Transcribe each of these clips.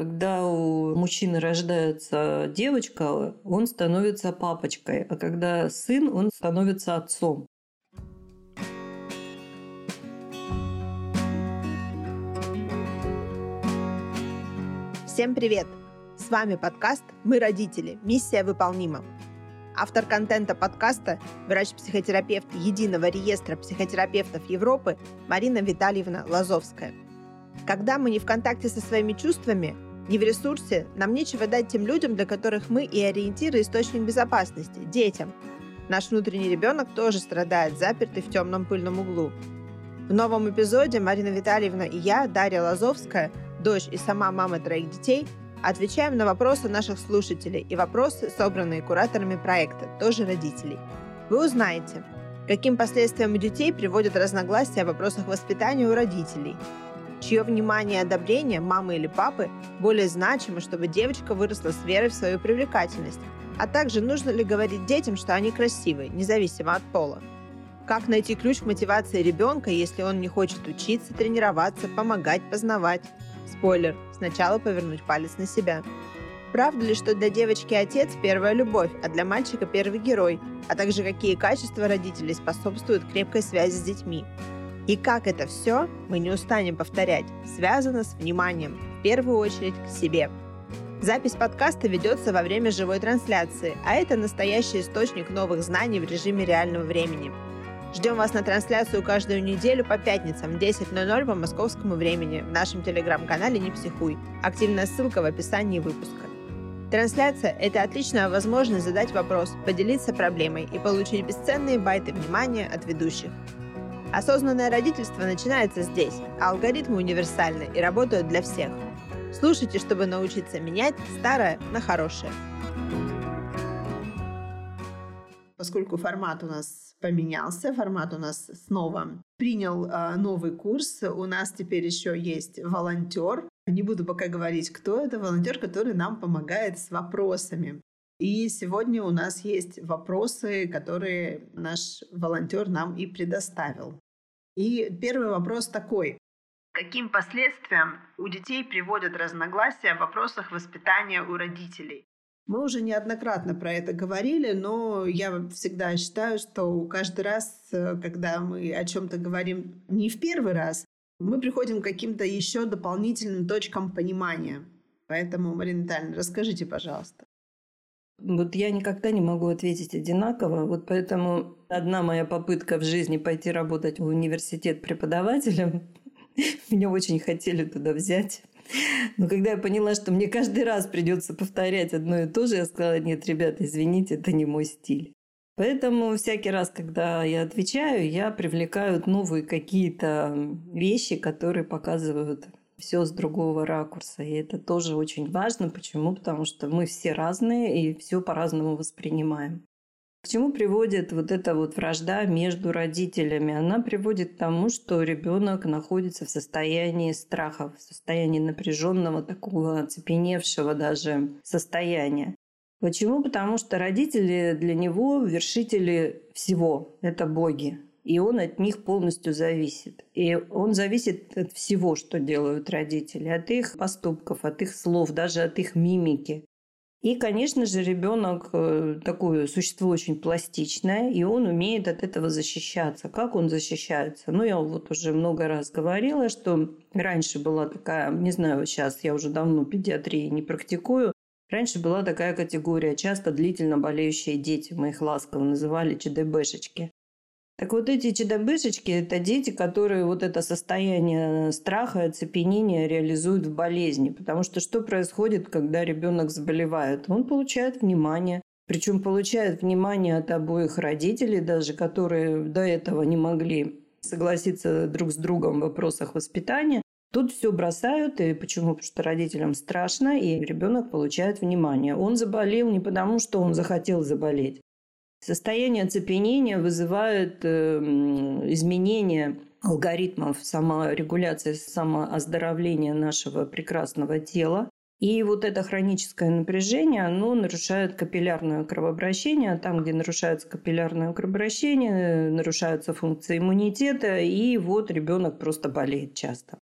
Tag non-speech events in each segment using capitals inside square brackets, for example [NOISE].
Когда у мужчины рождается девочка, он становится папочкой, а когда сын, он становится отцом. Всем привет! С вами подкаст «Мы родители. Миссия выполнима». Автор контента подкаста – врач-психотерапевт Единого реестра психотерапевтов Европы Марина Витальевна Лазовская. Когда мы не в контакте со своими чувствами, не в ресурсе, нам нечего дать тем людям, для которых мы и ориентир, источник безопасности – детям. Наш внутренний ребенок тоже страдает, запертый в темном пыльном углу. В новом эпизоде Марина Витальевна и я, Дарья Лазовская, дочь и сама мама троих детей, отвечаем на вопросы наших слушателей и вопросы, собранные кураторами проекта, тоже родителей. Вы узнаете, каким последствиям у детей приводят разногласия в вопросах воспитания у родителей – чье внимание и одобрение мамы или папы более значимо, чтобы девочка выросла с верой в свою привлекательность, а также нужно ли говорить детям, что они красивые, независимо от пола. Как найти ключ к мотивации ребенка, если он не хочет учиться, тренироваться, помогать, познавать? Спойлер, сначала повернуть палец на себя. Правда ли, что для девочки отец – первая любовь, а для мальчика – первый герой, а также какие качества родителей способствуют крепкой связи с детьми? И как это все, мы не устанем повторять, связано с вниманием, в первую очередь к себе. Запись подкаста ведется во время живой трансляции, а это настоящий источник новых знаний в режиме реального времени. Ждем вас на трансляцию каждую неделю по пятницам в 10.00 по московскому времени в нашем телеграм-канале «Не психуй». Активная ссылка в описании выпуска. Трансляция – это отличная возможность задать вопрос, поделиться проблемой и получить бесценные байты внимания от ведущих. Осознанное родительство начинается здесь, а алгоритмы универсальны и работают для всех. Слушайте, чтобы научиться менять старое на хорошее. Поскольку формат у нас поменялся, формат у нас снова принял э, новый курс, у нас теперь еще есть волонтер. Не буду пока говорить, кто это, волонтер, который нам помогает с вопросами. И сегодня у нас есть вопросы, которые наш волонтер нам и предоставил. И первый вопрос такой. Каким последствиям у детей приводят разногласия в вопросах воспитания у родителей? Мы уже неоднократно про это говорили, но я всегда считаю, что каждый раз, э, когда мы о чем-то говорим не в первый раз, мы приходим к каким-то еще дополнительным точкам понимания. Поэтому, Марина Витальевна, расскажите, пожалуйста. Вот я никогда не могу ответить одинаково, вот поэтому одна моя попытка в жизни пойти работать в университет преподавателем, [LAUGHS] меня очень хотели туда взять. Но когда я поняла, что мне каждый раз придется повторять одно и то же, я сказала, нет, ребята, извините, это не мой стиль. Поэтому всякий раз, когда я отвечаю, я привлекаю новые какие-то вещи, которые показывают все с другого ракурса. И это тоже очень важно. Почему? Потому что мы все разные и все по-разному воспринимаем. К чему приводит вот эта вот вражда между родителями? Она приводит к тому, что ребенок находится в состоянии страха, в состоянии напряженного, такого оцепеневшего даже состояния. Почему? Потому что родители для него вершители всего. Это боги и он от них полностью зависит. И он зависит от всего, что делают родители, от их поступков, от их слов, даже от их мимики. И, конечно же, ребенок э, такое существо очень пластичное, и он умеет от этого защищаться. Как он защищается? Ну, я вот уже много раз говорила, что раньше была такая, не знаю, сейчас я уже давно педиатрии не практикую, Раньше была такая категория, часто длительно болеющие дети, мы их ласково называли ЧДБшечки. Так вот эти чудобышечки – это дети, которые вот это состояние страха, оцепенения реализуют в болезни. Потому что что происходит, когда ребенок заболевает? Он получает внимание, причем получает внимание от обоих родителей, даже которые до этого не могли согласиться друг с другом в вопросах воспитания. Тут все бросают, и почему? Потому что родителям страшно, и ребенок получает внимание. Он заболел не потому, что он захотел заболеть, Состояние оцепенения вызывает э, изменения алгоритмов саморегуляции, самооздоровления нашего прекрасного тела. И вот это хроническое напряжение, оно нарушает капиллярное кровообращение. Там, где нарушается капиллярное кровообращение, нарушаются функции иммунитета, и вот ребенок просто болеет часто.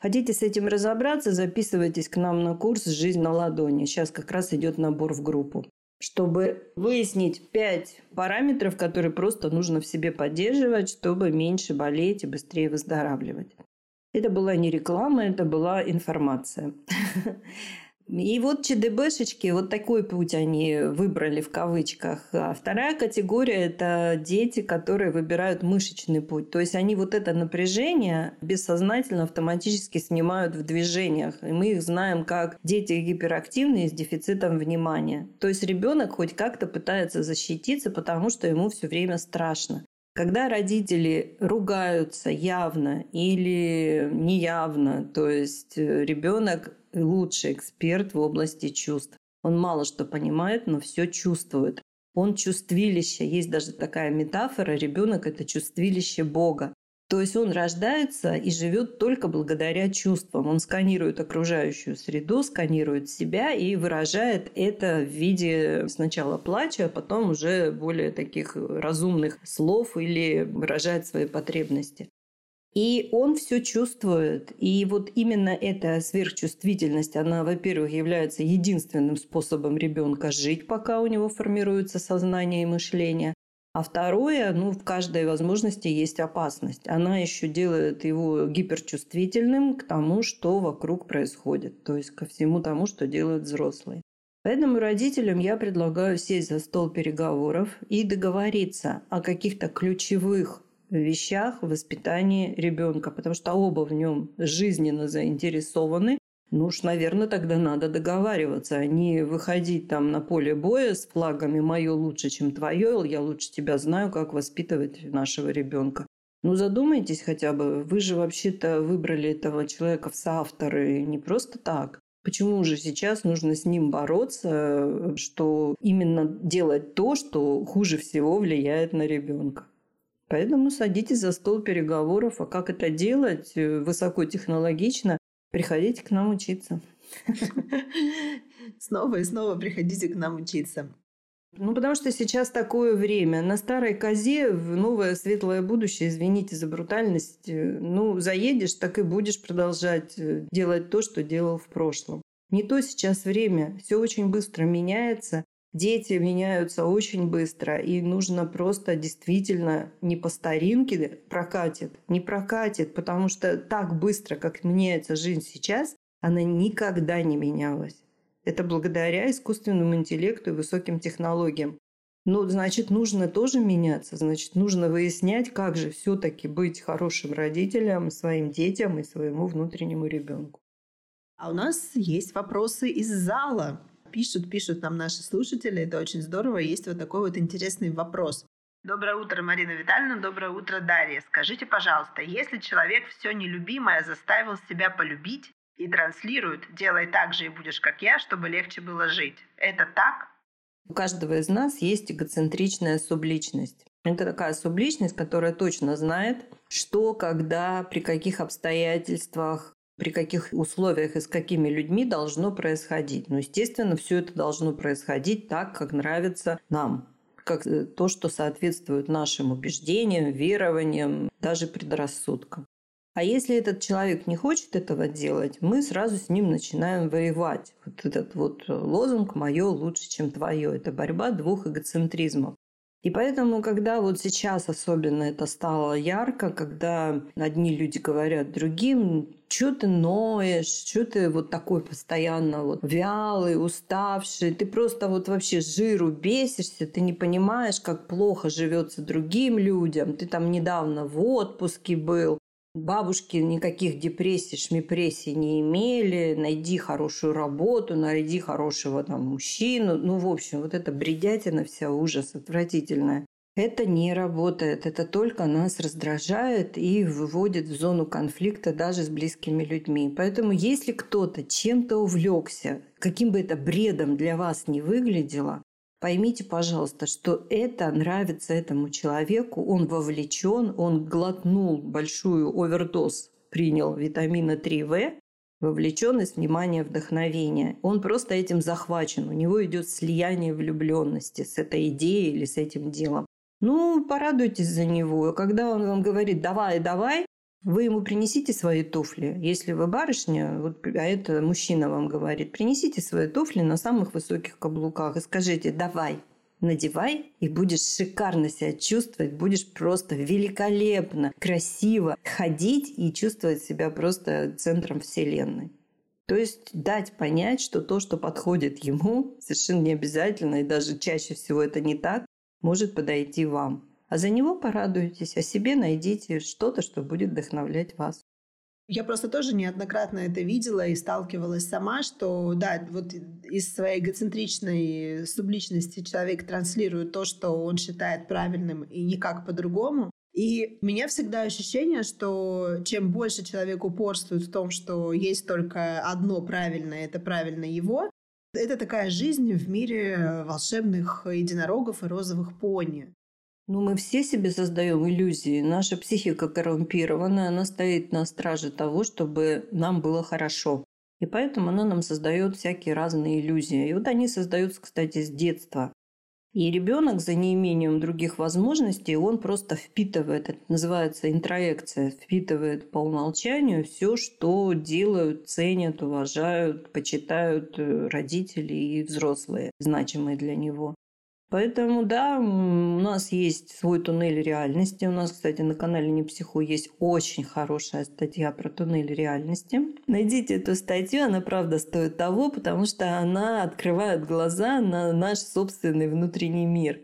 Хотите с этим разобраться, записывайтесь к нам на курс «Жизнь на ладони». Сейчас как раз идет набор в группу. Чтобы выяснить пять параметров, которые просто нужно в себе поддерживать, чтобы меньше болеть и быстрее выздоравливать. Это была не реклама, это была информация. [LAUGHS] И вот ЧДБшечки, вот такой путь они выбрали в кавычках. А вторая категория – это дети, которые выбирают мышечный путь. То есть они вот это напряжение бессознательно автоматически снимают в движениях. И мы их знаем как дети гиперактивные с дефицитом внимания. То есть ребенок хоть как-то пытается защититься, потому что ему все время страшно. Когда родители ругаются явно или неявно, то есть э, ребенок лучший эксперт в области чувств. Он мало что понимает, но все чувствует. Он чувствилище. Есть даже такая метафора. Ребенок – это чувствилище Бога. То есть он рождается и живет только благодаря чувствам. Он сканирует окружающую среду, сканирует себя и выражает это в виде сначала плача, а потом уже более таких разумных слов или выражает свои потребности. И он все чувствует. И вот именно эта сверхчувствительность, она, во-первых, является единственным способом ребенка жить, пока у него формируется сознание и мышление. А второе, ну, в каждой возможности есть опасность. Она еще делает его гиперчувствительным к тому, что вокруг происходит, то есть ко всему тому, что делают взрослые. Поэтому родителям я предлагаю сесть за стол переговоров и договориться о каких-то ключевых вещах в ребенка, потому что оба в нем жизненно заинтересованы, ну уж, наверное, тогда надо договариваться, а не выходить там на поле боя с флагами «моё лучше, чем твое», «я лучше тебя знаю, как воспитывать нашего ребенка». Ну, задумайтесь хотя бы, вы же вообще-то выбрали этого человека в соавторы не просто так. Почему же сейчас нужно с ним бороться, что именно делать то, что хуже всего влияет на ребенка? Поэтому садитесь за стол переговоров, а как это делать э, высокотехнологично, Приходите к нам учиться. [LAUGHS] Снова и снова приходите к нам учиться. Ну, потому что сейчас такое время. На старой козе в новое светлое будущее, извините за брутальность, э, ну, заедешь, так и будешь продолжать э, делать то, что делал в прошлом. Не то сейчас время. Все очень быстро меняется. Дети меняются очень быстро, и нужно просто действительно не по старинке прокатит, не прокатит, потому что так быстро, как меняется жизнь сейчас, она никогда не менялась. Это благодаря искусственному интеллекту и высоким технологиям. Ну, значит, нужно тоже меняться, значит, нужно выяснять, как же все-таки быть хорошим родителем своим детям и своему внутреннему ребенку. А у нас есть вопросы из зала. Пишут, пишут нам наши слушатели, это очень здорово. Есть вот такой вот интересный вопрос. Доброе утро, Марина Витальевна. Доброе утро, Дарья. Скажите, пожалуйста, если человек все нелюбимое заставил себя полюбить и транслирует «делай так же и будешь как я, чтобы легче было жить», это так? У каждого из нас есть эгоцентричная субличность. Это такая субличность, которая точно знает, что, когда, при каких обстоятельствах, при каких условиях и с какими людьми должно происходить. Но, естественно, все это должно происходить так, как нравится нам как э, то, что соответствует нашим убеждениям, верованиям, даже предрассудкам. А если этот человек не хочет этого делать, мы сразу с ним начинаем воевать. Вот этот вот лозунг «моё лучше, чем твое» – это борьба двух эгоцентризмов. И поэтому, когда вот сейчас особенно это стало ярко, когда одни люди говорят другим, что ты ноешь, что ты вот такой постоянно вот вялый, уставший, ты просто вот вообще жиру бесишься, ты не понимаешь, как плохо живется другим людям, ты там недавно в отпуске был, Бабушки никаких депрессий, шмипрессий не имели. Найди хорошую работу, найди хорошего там мужчину. Ну, в общем, вот эта бредятина вся ужас отвратительная. Это не работает. Это только нас раздражает и выводит в зону конфликта даже с близкими людьми. Поэтому если кто-то чем-то увлекся, каким бы это бредом для вас не выглядело, Поймите, пожалуйста, что это нравится этому человеку, он вовлечен, он глотнул большую овердоз, принял витамина 3В, вовлеченность, внимание, вдохновение. Он просто этим захвачен, у него идет слияние влюбленности с этой идеей или с этим делом. Ну, порадуйтесь за него. Когда он вам говорит «давай, давай», Вы ему принесите свои туфли. Если вы барышня, вот, а это мужчина вам говорит, принесите свои туфли на самых высоких каблуках и скажите «давай, надевай и будешь шикарно себя чувствовать, будешь просто великолепно, красиво ходить и чувствовать себя просто центром вселенной. То есть дать понять, что то, что подходит ему, совершенно не обязательно, и даже чаще всего это не так, может подойти вам. А за него порадуйтесь, а себе найдите что-то, что будет вдохновлять вас. Я просто тоже неоднократно это видела и сталкивалась сама, что, да, вот из своей эгоцентричной субличности человек транслирует то, что он считает правильным и никак по-другому. И у меня всегда ощущение, что чем больше человек упорствует в том, что есть только одно правильное, это правильно его, это такая жизнь в мире волшебных единорогов и розовых пони. Ну, мы все себе создаем иллюзии. Наша психика коррумпированная, она стоит на страже того, чтобы нам было хорошо. И поэтому она нам создает всякие разные иллюзии. И вот они создаются, кстати, с детства. И ребенок за неимением других возможностей, он просто впитывает, это называется интроекция, впитывает по умолчанию все, что делают, ценят, уважают, почитают э, родители и взрослые, значимые для него. Поэтому, да, у нас есть свой туннель реальности. У нас, кстати, на канале Не Психу есть очень хорошая статья про туннель реальности. Найдите эту статью, она правда стоит того, потому что она открывает глаза на наш собственный внутренний мир.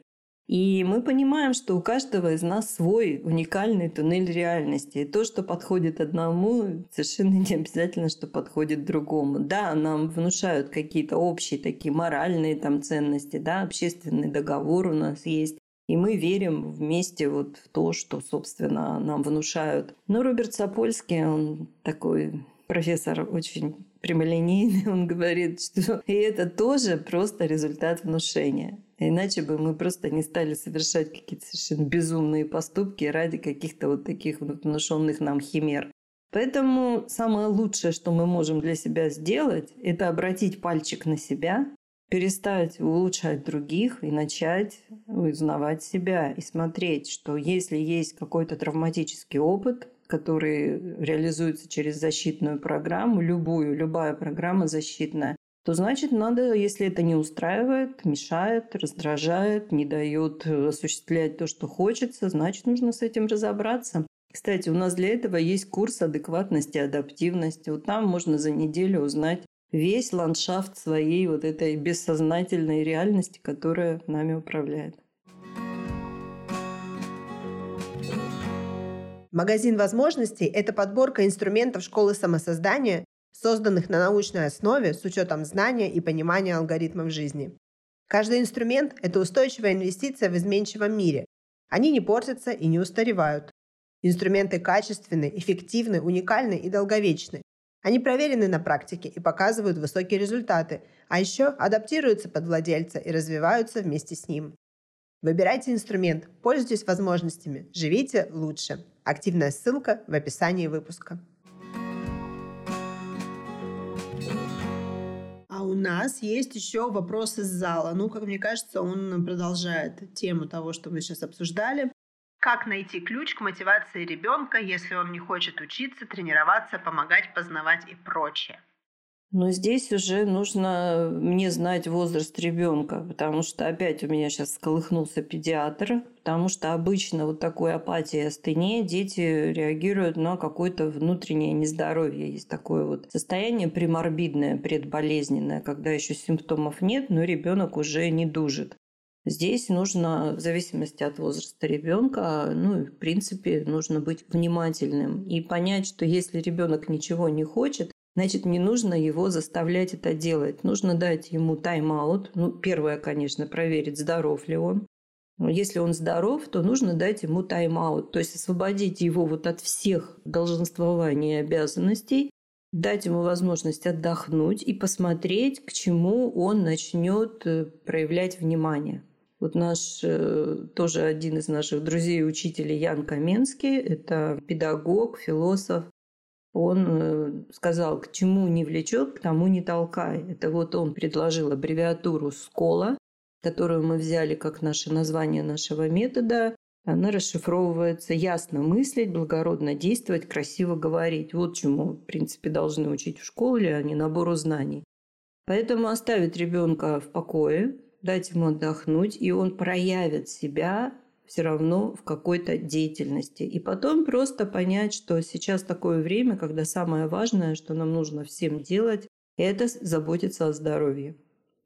И мы понимаем, что у каждого из нас свой уникальный туннель реальности. И то, что подходит одному, совершенно [LAUGHS] не обязательно, что подходит другому. Да, нам внушают какие-то общие такие моральные там ценности, да, общественный договор у нас есть. И мы верим вместе вот в то, что, собственно, нам внушают. Но Роберт Сапольский, он такой профессор очень прямолинейный, [LAUGHS] он говорит, что [LAUGHS] и это тоже просто результат внушения. Иначе бы мы просто не стали совершать какие-то совершенно безумные поступки ради каких-то вот таких вот внушенных нам химер. Поэтому самое лучшее, что мы можем для себя сделать, это обратить пальчик на себя, перестать улучшать других и начать узнавать себя и смотреть, что если есть какой-то травматический опыт, который реализуется через защитную программу, любую, любая программа защитная, то значит надо, если это не устраивает, мешает, раздражает, не дает э, осуществлять то, что хочется, значит нужно с этим разобраться. Кстати, у нас для этого есть курс адекватности, адаптивности. Вот там можно за неделю узнать весь ландшафт своей вот этой бессознательной реальности, которая нами управляет. Магазин возможностей – это подборка инструментов школы самосоздания, созданных на научной основе с учетом знания и понимания алгоритмов жизни. Каждый инструмент – это устойчивая инвестиция в изменчивом мире. Они не портятся и не устаревают. Инструменты качественны, эффективны, уникальны и долговечны. Они проверены на практике и показывают высокие результаты, а еще адаптируются под владельца и развиваются вместе с ним. Выбирайте инструмент, пользуйтесь возможностями, живите лучше. Активная ссылка в описании выпуска. А у нас есть еще вопрос из зала. Ну, как мне кажется, он продолжает тему того, что мы сейчас обсуждали. Как найти ключ к мотивации ребенка, если он не хочет учиться, тренироваться, помогать, познавать и прочее? Но здесь уже нужно мне знать возраст ребенка, потому что опять у меня сейчас сколыхнулся педиатр, потому что обычно вот такой апатии и астении дети реагируют на какое-то внутреннее нездоровье. Есть такое вот состояние приморбидное, предболезненное, когда еще симптомов нет, но ребенок уже не дужит. Здесь нужно, в зависимости от возраста ребенка, ну, в принципе, нужно быть внимательным и понять, что если ребенок ничего не хочет, Значит, не нужно его заставлять это делать. Нужно дать ему тайм-аут. Ну, первое, конечно, проверить, здоров ли он. Если он здоров, то нужно дать ему тайм-аут, то есть освободить его вот от всех долженствований и обязанностей, дать ему возможность отдохнуть и посмотреть, к чему он начнет э, проявлять внимание. Вот наш э, тоже один из наших друзей и учителей Ян Каменский, это педагог, философ, он э, сказал, к чему не влечет, к тому не толкай. Это вот он предложил аббревиатуру СКОЛА, которую мы взяли как наше название нашего метода. Она расшифровывается ясно мыслить, благородно действовать, красиво говорить. Вот чему, в принципе, должны учить в школе, а не набору знаний. Поэтому оставить ребенка в покое, дать ему отдохнуть, и он проявит себя все равно в какой-то деятельности. И потом просто понять, что сейчас такое время, когда самое важное, что нам нужно всем делать, это заботиться о здоровье.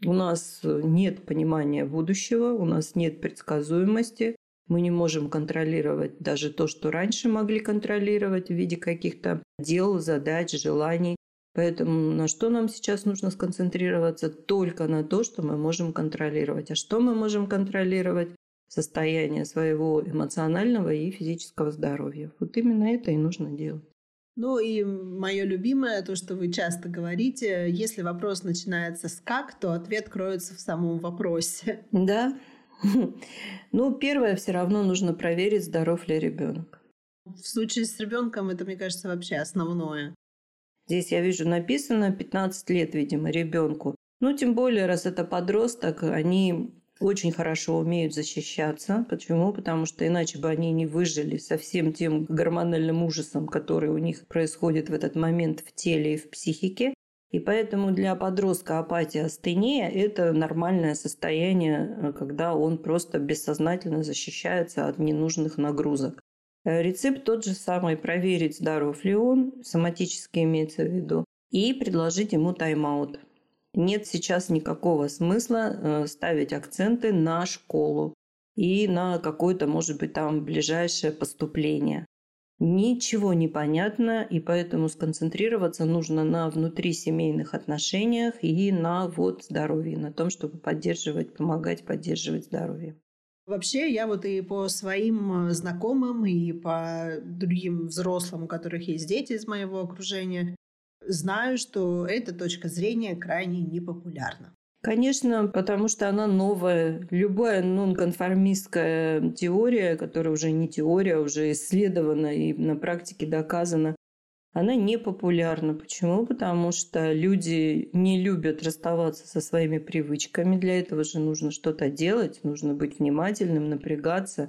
У нас нет понимания будущего, у нас нет предсказуемости, мы не можем контролировать даже то, что раньше могли контролировать в виде каких-то дел, задач, желаний. Поэтому на что нам сейчас нужно сконцентрироваться? Только на то, что мы можем контролировать. А что мы можем контролировать? Состояние своего эмоционального и физического здоровья. Вот именно это и нужно делать. Ну и мое любимое, то, что вы часто говорите, если вопрос начинается с «как», то ответ кроется в самом вопросе. [LAUGHS] Да, [LAUGHS] Ну, первое, все равно нужно проверить, здоров ли ребенок. В случае с ребенком это, мне кажется, вообще основное. Здесь я вижу написано 15 лет, видимо, ребенку. Ну, тем более, раз это подросток, они очень хорошо умеют защищаться. Почему? Потому что иначе бы они не выжили со всем тем гормональным ужасом, который у них происходит в этот момент в теле и в психике. И поэтому для подростка апатия, астения – это нормальное состояние, когда он просто бессознательно защищается от ненужных нагрузок. Э, рецепт тот же самый – проверить, здоров ли он, соматически имеется в виду, и предложить ему тайм-аут. Нет сейчас никакого смысла э, ставить акценты на школу и на какое-то, может быть, там ближайшее поступление. Ничего не понятно, и поэтому сконцентрироваться нужно на внутрисемейных отношениях и на вот здоровье, на том, чтобы поддерживать, помогать поддерживать здоровье. Вообще, я вот и по своим э, знакомым, и по другим взрослым, у которых есть дети из моего окружения, знаю, что эта точка зрения крайне непопулярна. Конечно, потому что она новая. Любая нонконформистская теория, которая уже не теория, а уже исследована и на практике доказана, она не популярна. Почему? Потому что люди не любят расставаться со своими привычками. Для этого же нужно что-то делать, нужно быть внимательным, напрягаться.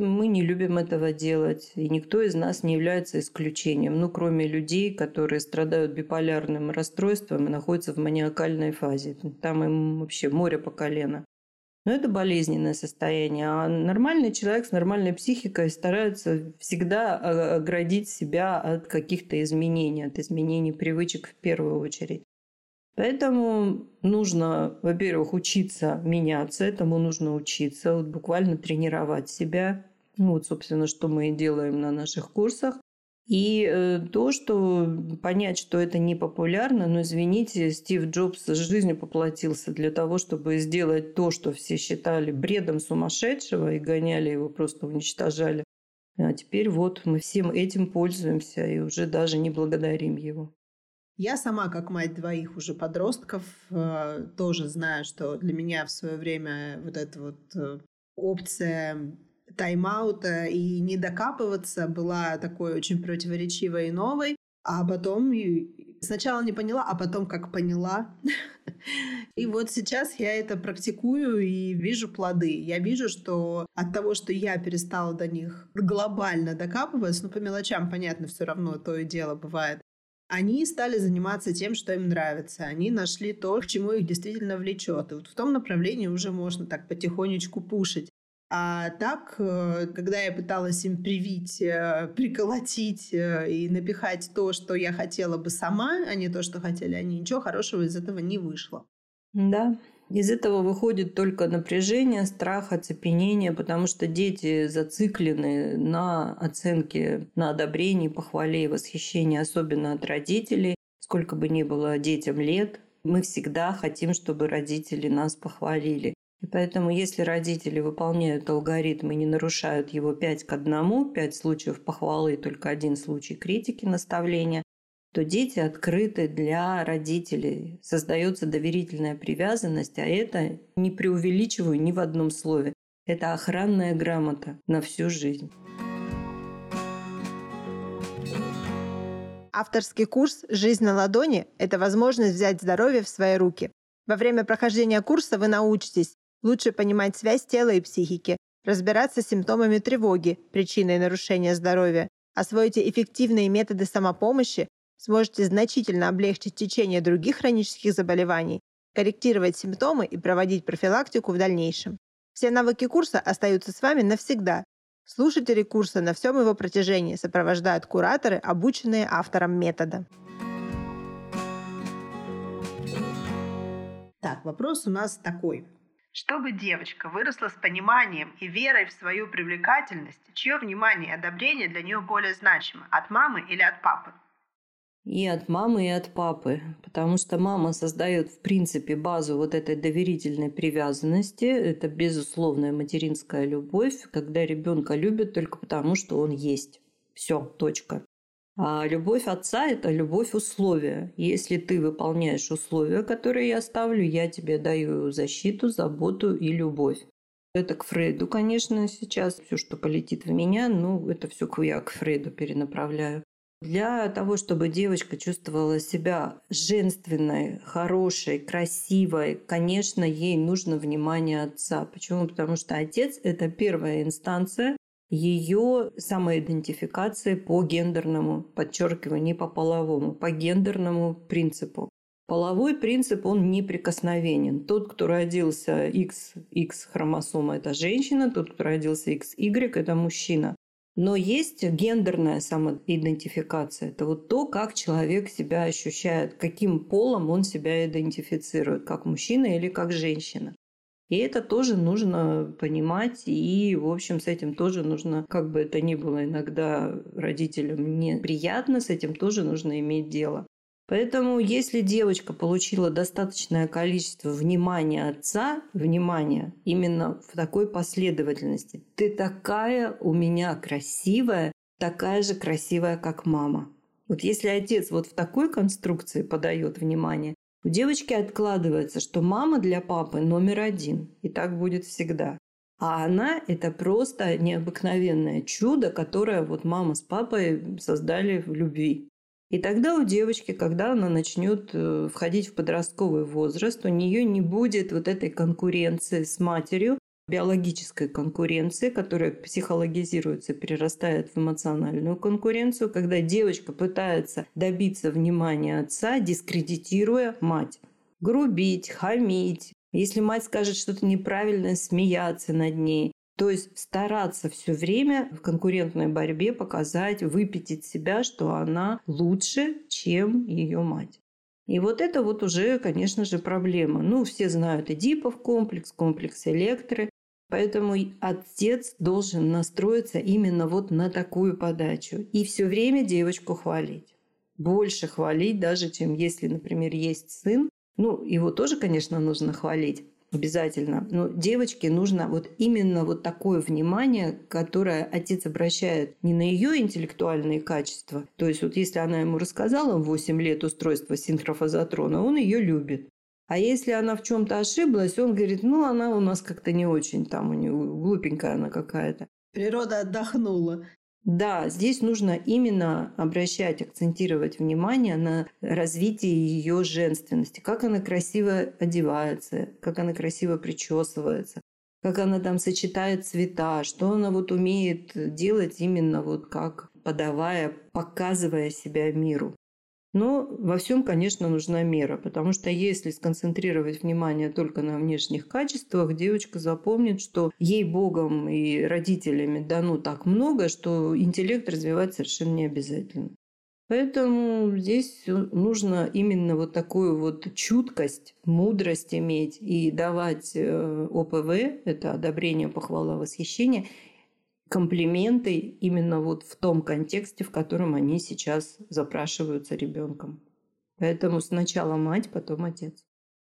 Мы не любим этого делать, и никто из нас не является исключением, ну, кроме людей, которые страдают биполярным расстройством и находятся в маниакальной фазе. Там им вообще море по колено. Но это болезненное состояние. А нормальный человек с нормальной психикой старается всегда оградить себя от каких-то изменений, от изменений привычек в первую очередь. Поэтому нужно, во-первых, учиться меняться, этому нужно учиться, вот буквально тренировать себя, ну, вот, собственно, что мы и делаем на наших курсах. И э, то, что понять, что это не популярно, но извините, Стив Джобс жизнью поплатился для того, чтобы сделать то, что все считали бредом сумасшедшего и гоняли его, просто уничтожали. А теперь вот мы всем этим пользуемся и уже даже не благодарим его. Я сама, как мать двоих уже подростков, э, тоже знаю, что для меня в свое время вот эта вот э, опция тайм-аута и не докапываться была такой очень противоречивой и новой. А потом сначала не поняла, а потом как поняла. [LAUGHS] И вот сейчас я это практикую и вижу плоды. Я вижу, что от того, что я перестала до них глобально докапываться, ну по мелочам, понятно, все равно то и дело бывает, они стали заниматься тем, что им нравится. Они нашли то, к чему их действительно влечет. И вот в том направлении уже можно так потихонечку пушить. А так, э, когда я пыталась им привить, э, приколотить э, и напихать то, что я хотела бы сама, а не то, что хотели они, ничего хорошего из этого не вышло. Да, из этого выходит только напряжение, страх, оцепенение, потому что дети зациклены на оценке, на одобрении, похвале и восхищении, особенно от родителей. Сколько бы ни было детям лет, мы всегда хотим, чтобы родители нас похвалили. И поэтому, если родители выполняют алгоритм и не нарушают его 5 к 1, 5 случаев похвалы и только один случай критики, наставления, то дети открыты для родителей. Создается доверительная привязанность, а это не преувеличиваю ни в одном слове. Это охранная грамота на всю жизнь. Авторский курс «Жизнь на ладони» – это возможность взять здоровье в свои руки. Во время прохождения курса вы научитесь лучше понимать связь тела и психики, разбираться с симптомами тревоги, причиной нарушения здоровья, освоите эффективные методы самопомощи, сможете значительно облегчить течение других хронических заболеваний, корректировать симптомы и проводить профилактику в дальнейшем. Все навыки курса остаются с вами навсегда. Слушатели курса на всем его протяжении сопровождают кураторы, обученные автором метода. Так, вопрос у нас такой. Чтобы девочка выросла с пониманием и верой в свою привлекательность, чье внимание и одобрение для нее более значимо, от мамы или от папы? И от мамы, и от папы. Потому что мама создает, в принципе, базу вот этой доверительной привязанности. Это безусловная материнская любовь, когда ребенка любят только потому, что он есть. Все, точка. А любовь отца – это любовь условия. Если ты выполняешь условия, которые я ставлю, я тебе даю защиту, заботу и любовь. Это к Фрейду, конечно, сейчас. Все, что полетит в меня, ну, это все я к Фрейду перенаправляю. Для того, чтобы девочка чувствовала себя женственной, хорошей, красивой, конечно, ей нужно внимание отца. Почему? Потому что отец – это первая инстанция ее самоидентификации по гендерному, подчеркиваю, не по половому, по гендерному принципу. Половой принцип, он неприкосновенен. Тот, кто родился XX хромосома, это женщина, тот, кто родился XY, это мужчина. Но есть гендерная самоидентификация. Это вот то, как человек себя ощущает, каким полом он себя идентифицирует, как мужчина или как женщина. И это тоже нужно понимать, и, в общем, с этим тоже нужно, как бы это ни было иногда родителям неприятно, с этим тоже нужно иметь дело. Поэтому, если девочка получила достаточное количество внимания отца, внимания именно в такой последовательности, ты такая у меня красивая, такая же красивая, как мама. Вот если отец вот в такой конструкции подает внимание, у девочки откладывается, что мама для папы номер один, и так будет всегда. А она – это просто необыкновенное чудо, которое вот мама с папой создали в любви. И тогда у девочки, когда она начнет э, входить в подростковый возраст, у нее не будет вот этой конкуренции с матерью, биологической конкуренции, которая психологизируется, перерастает в эмоциональную конкуренцию, когда девочка пытается добиться внимания отца, дискредитируя мать. Грубить, хамить. Если мать скажет что-то неправильное, смеяться над ней. То есть стараться все время в конкурентной борьбе показать, выпятить себя, что она лучше, чем ее мать. И вот это вот уже, конечно же, проблема. Ну, все знают Эдипов комплекс, комплекс Электры. Поэтому отец должен настроиться именно вот на такую подачу. И все время девочку хвалить. Больше хвалить, даже чем если, например, есть сын. Ну, его тоже, конечно, нужно хвалить обязательно. Но девочке нужно вот именно вот такое внимание, которое отец обращает не на ее интеллектуальные качества. То есть вот если она ему рассказала в 8 лет устройство синхрофазотрона, он ее любит. А если она в чем-то ошиблась, он говорит, ну, она у нас как-то не очень там, у нее глупенькая она какая-то. Природа отдохнула. Да, здесь нужно именно обращать, акцентировать внимание на развитие ее женственности, как она красиво одевается, как она красиво причесывается, как она там сочетает цвета, что она вот умеет делать именно вот как подавая, показывая себя миру. Но во всем, конечно, нужна мера, потому что если сконцентрировать внимание только на внешних качествах, девочка запомнит, что ей Богом и родителями дано так много, что интеллект развивать совершенно не обязательно. Поэтому здесь нужно именно вот такую вот чуткость, мудрость иметь и давать э, ОПВ, это одобрение, похвала, восхищение, комплименты именно вот в том контексте, в котором они сейчас запрашиваются ребенком. Поэтому сначала мать, потом отец.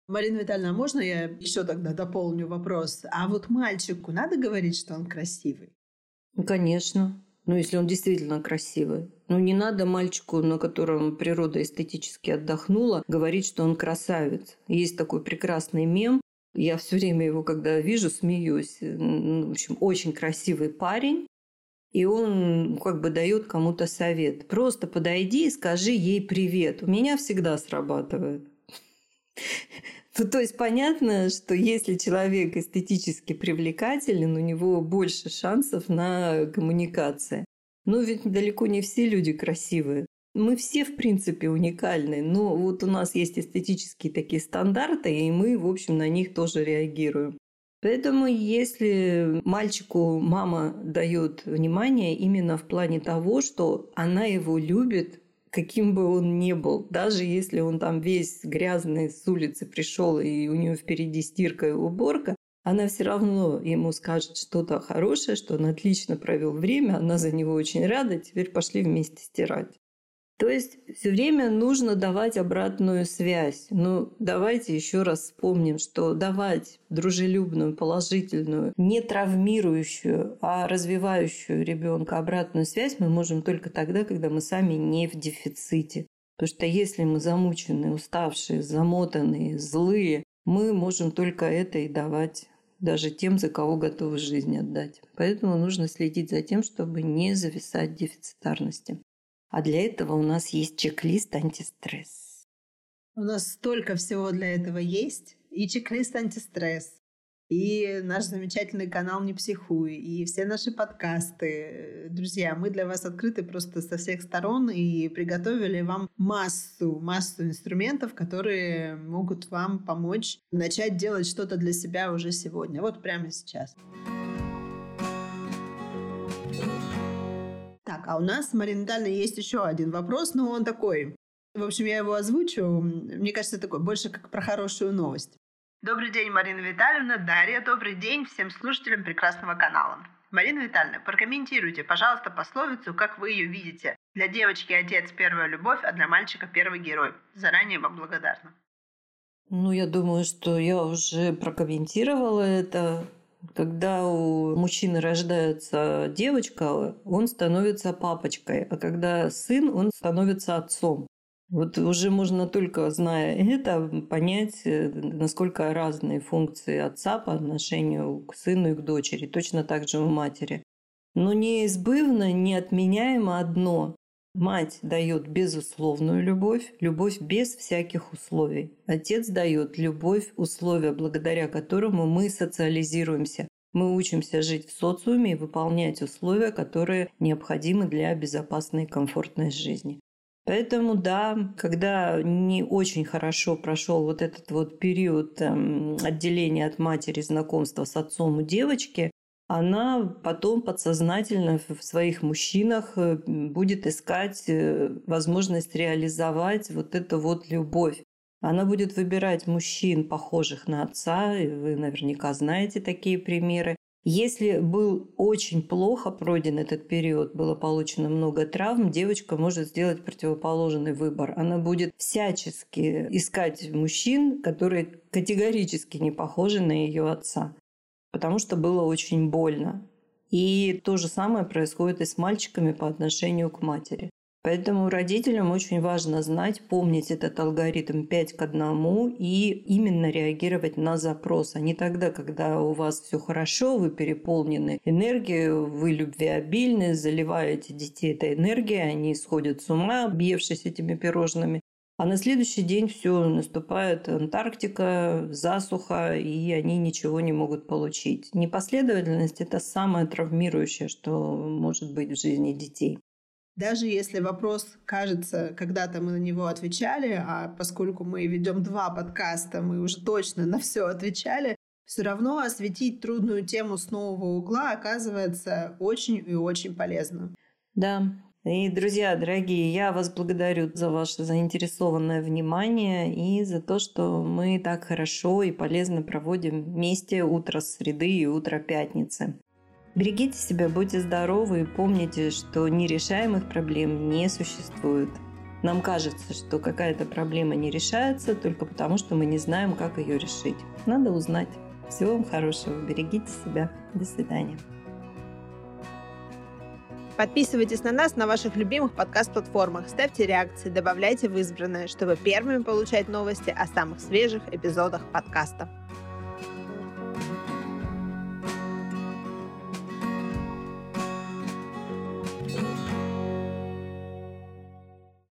Марина Витальевна, а можно я еще тогда дополню вопрос? А вот мальчику надо говорить, что он красивый? Ну, конечно. Ну, если он действительно красивый. Ну, не надо мальчику, на котором природа эстетически отдохнула, говорить, что он красавец. Есть такой прекрасный мем, я все время его, когда вижу, смеюсь. В общем, очень красивый парень. И он как бы дает кому-то совет. Просто подойди и скажи ей привет. У меня всегда срабатывает. [LAUGHS] Ну, то есть понятно, что если человек эстетически привлекателен, у него больше шансов на коммуникации. Но ведь далеко не все люди красивые. Мы все, в принципе, уникальны, но вот у нас есть эстетические такие стандарты, и мы, в общем, на них тоже реагируем. Поэтому если мальчику мама дает внимание именно в плане того, что она его любит, каким бы он ни был, даже если он там весь грязный с улицы пришел и у него впереди стирка и уборка, она все равно ему скажет что-то хорошее, что он отлично провел время, она за него очень рада, теперь пошли вместе стирать. То есть все время нужно давать обратную связь. Ну, давайте еще раз вспомним, что давать дружелюбную, положительную, не травмирующую, а развивающую ребенка обратную связь мы можем только тогда, когда мы сами не в дефиците. Потому что если мы замученные, уставшие, замотанные, злые, мы можем только это и давать даже тем, за кого готовы жизнь отдать. Поэтому нужно следить за тем, чтобы не зависать в дефицитарности. А для этого у нас есть чек-лист антистресс. У нас столько всего для этого есть. И чек-лист антистресс, и наш замечательный канал «Не психуй», и все наши подкасты. Друзья, мы для вас открыты просто со всех сторон и приготовили вам массу, массу инструментов, которые могут вам помочь начать делать что-то для себя уже сегодня, вот прямо сейчас. Так, а у нас, Марина Витальевна, есть еще один вопрос, но он такой. В общем, я его озвучу. Мне кажется, такой больше как про хорошую новость. Добрый день, Марина Витальевна, Дарья. Добрый день всем слушателям прекрасного канала. Марина Витальевна, прокомментируйте, пожалуйста, пословицу, как вы ее видите. Для девочки отец первая любовь, а для мальчика первый герой. Заранее вам благодарна. Ну, я думаю, что я уже прокомментировала это. Когда у мужчины рождается девочка, он становится папочкой, а когда сын, он становится отцом. Вот уже можно только, зная это, понять, э, насколько разные функции отца по отношению к сыну и к дочери, точно так же у матери. Но неизбывно, неотменяемо одно. Мать дает безусловную любовь, любовь без всяких условий. Отец дает любовь, условия, благодаря которому мы социализируемся. Мы учимся жить в социуме и выполнять условия, которые необходимы для безопасной и комфортной жизни. Поэтому да, когда не очень хорошо прошел вот этот вот период эм, отделения от матери, знакомства с отцом у девочки, она потом подсознательно в своих мужчинах э, будет искать э, возможность реализовать вот эту вот любовь. Она будет выбирать мужчин, похожих на отца, и вы наверняка знаете такие примеры. Если был очень плохо пройден этот период, было получено много травм, девочка может сделать противоположный выбор. Она будет всячески искать мужчин, которые категорически не похожи на ее отца потому что было очень больно. И то же самое происходит и с мальчиками по отношению к матери. Поэтому родителям очень важно знать, помнить этот алгоритм 5 к 1 и именно реагировать на запрос, а не тогда, когда у вас все хорошо, вы переполнены энергией, вы любвеобильны, заливаете детей этой энергией, они сходят с ума, объевшись этими пирожными, а на следующий день все, наступает Антарктика, засуха, и они ничего не могут получить. Непоследовательность – это самое травмирующее, что может быть в жизни детей. Даже если вопрос кажется, когда-то мы на него отвечали, а поскольку мы ведем два подкаста, мы уже точно на все отвечали, все равно осветить трудную тему с нового угла оказывается очень и очень полезно. Да, и, друзья, дорогие, я вас благодарю за ваше заинтересованное внимание и за то, что мы так хорошо и полезно проводим вместе утро среды и утро пятницы. Берегите себя, будьте здоровы и помните, что нерешаемых проблем не существует. Нам кажется, что какая-то проблема не решается только потому, что мы не знаем, как ее решить. Надо узнать. Всего вам хорошего, берегите себя. До свидания. Подписывайтесь на нас на ваших любимых подкаст-платформах, ставьте реакции, добавляйте в избранное, чтобы первыми получать новости о самых свежих эпизодах подкаста.